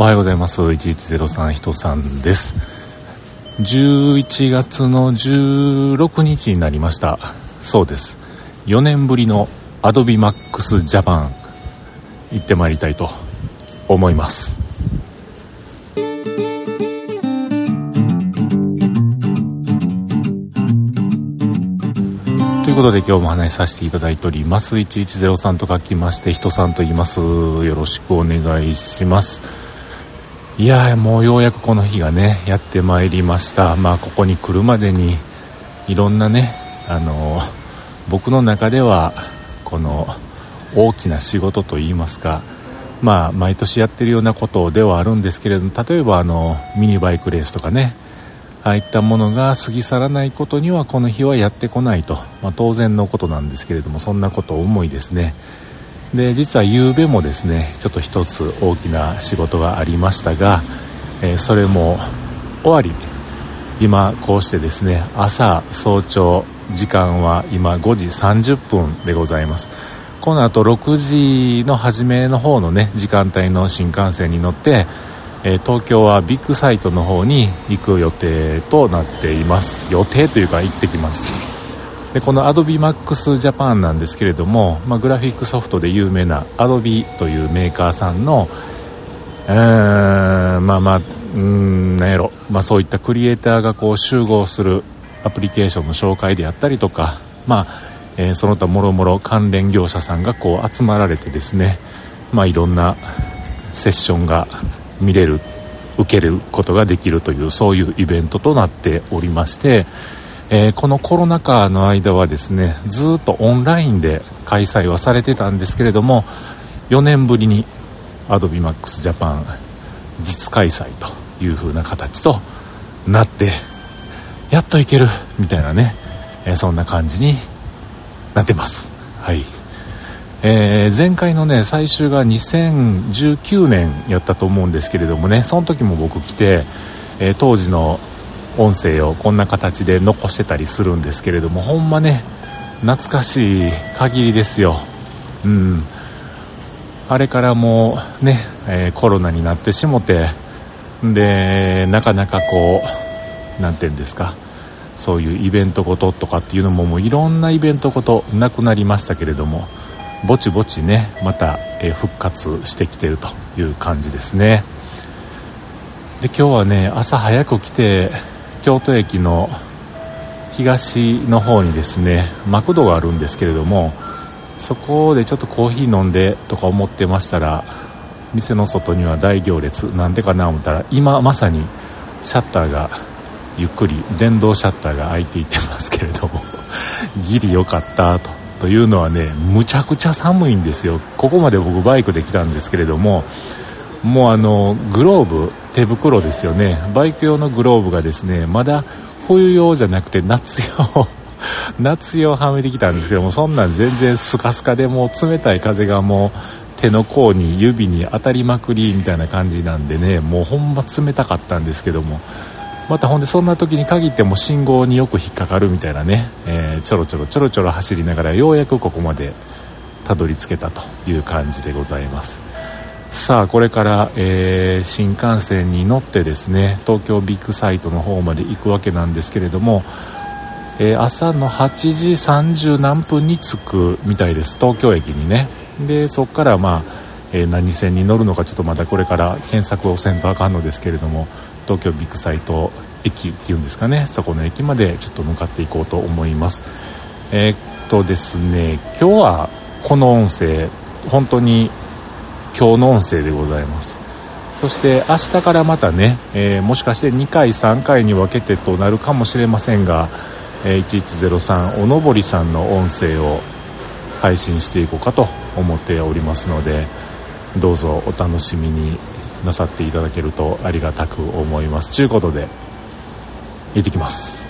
おはようございます。1103人さんです。11月の16日になりました。そうです。4年ぶりの AdobeMax Japan 行ってまいりたいと思います。ということで今日も話しさせていただいております。1103と書きまして人さんと言います。よろしくお願いします。いやもうようやくこの日がねやってまいりました。まあここに来るまでにいろんなねあの僕の中ではこの大きな仕事といいますかまあ毎年やってるようなことではあるんですけれども例えばあのミニバイクレースとかねああいったものが過ぎ去らないことにはこの日はやってこないと、まあ、当然のことなんですけれどもそんなことを思いですね。で実は昨べもですねちょっと一つ大きな仕事がありましたが、えー、それも終わり。今こうしてですね朝早朝時間は今5時30分でございます。この後6時の初めの方のね時間帯の新幹線に乗って、えー、東京はビッグサイトの方に行く予定となっています。予定というか行ってきます。でこの AdobeMax Japan なんですけれども、まあ、グラフィックソフトで有名な Adobe というメーカーさんのうーんまあまあうんなんやろ、まあ、そういったクリエイターがこう集合するアプリケーションの紹介であったりとか、まあえー、その他もろもろ関連業者さんがこう集まられてですね、まあ、いろんなセッションが見れる受けることができるというそういうイベントとなっておりましてえー、このコロナ禍の間はですねずっとオンラインで開催はされてたんですけれども4年ぶりに AdobeMaxJapan 実開催という風な形となってやっといけるみたいなね、えー、そんな感じになってます。はい。えー、前回のね最終が2019年やったと思うんですけれどもねその時も僕来て、えー、当時の音声をこんな形で残してたりするんですけれどもほんまね懐かしい限りですよ。うん。あれからもうね、えー、コロナになってしもてでなかなかこう何て言うんですかそういうイベントごととかっていうのももういろんなイベントごとなくなりましたけれどもぼちぼちねまた、え、復活してきてるという感じですね。で今日はね朝早く来て京都駅の東の方にですねマクドがあるんですけれどもそこでちょっとコーヒー飲んでとか思ってましたら店の外には大行列なんでかな思ったら今まさにシャッターがゆっくり電動シャッターが開いていってますけれども ギリ良かったと。というのはねむちゃくちゃ寒いんですよ。ここまで僕バイクで来たんですけれどももうあのグローブ手袋ですよね。バイク用のグローブがですねまだ冬用じゃなくて夏用。夏用はめてきたんですけどもそんなん全然スカスカでもう冷たい風がもう手の甲に指に当たりまくりみたいな感じなんでねもうほんま冷たかったんですけども。またほんでそんな時に限っても信号によく引っかかるみたいなね、えー、ちょろちょろちょろちょろ走りながらようやくここまでたどり着けたという感じでございます。さあこれから、えー、新幹線に乗ってですね東京ビッグサイトの方まで行くわけなんですけれども、えー、朝の8時30何分に着くみたいです。東京駅にね。でそこからまあ、えー、何線に乗るのかちょっとまたこれから検索をせんとあかんのですけれども東京ビッグサイト駅っていうんですかね。そこの駅までちょっと向かっていこうと思います。えー、っとですね今日はこの音声本当に今日の音声でございます。そして明日からまたね、えー、もしかして2回3回に分けてとなるかもしれませんが、えー、1103おのぼりさんの音声を配信していこうかと思っておりますのでどうぞお楽しみになさっていただけるとありがたく思います。ということで行ってきます。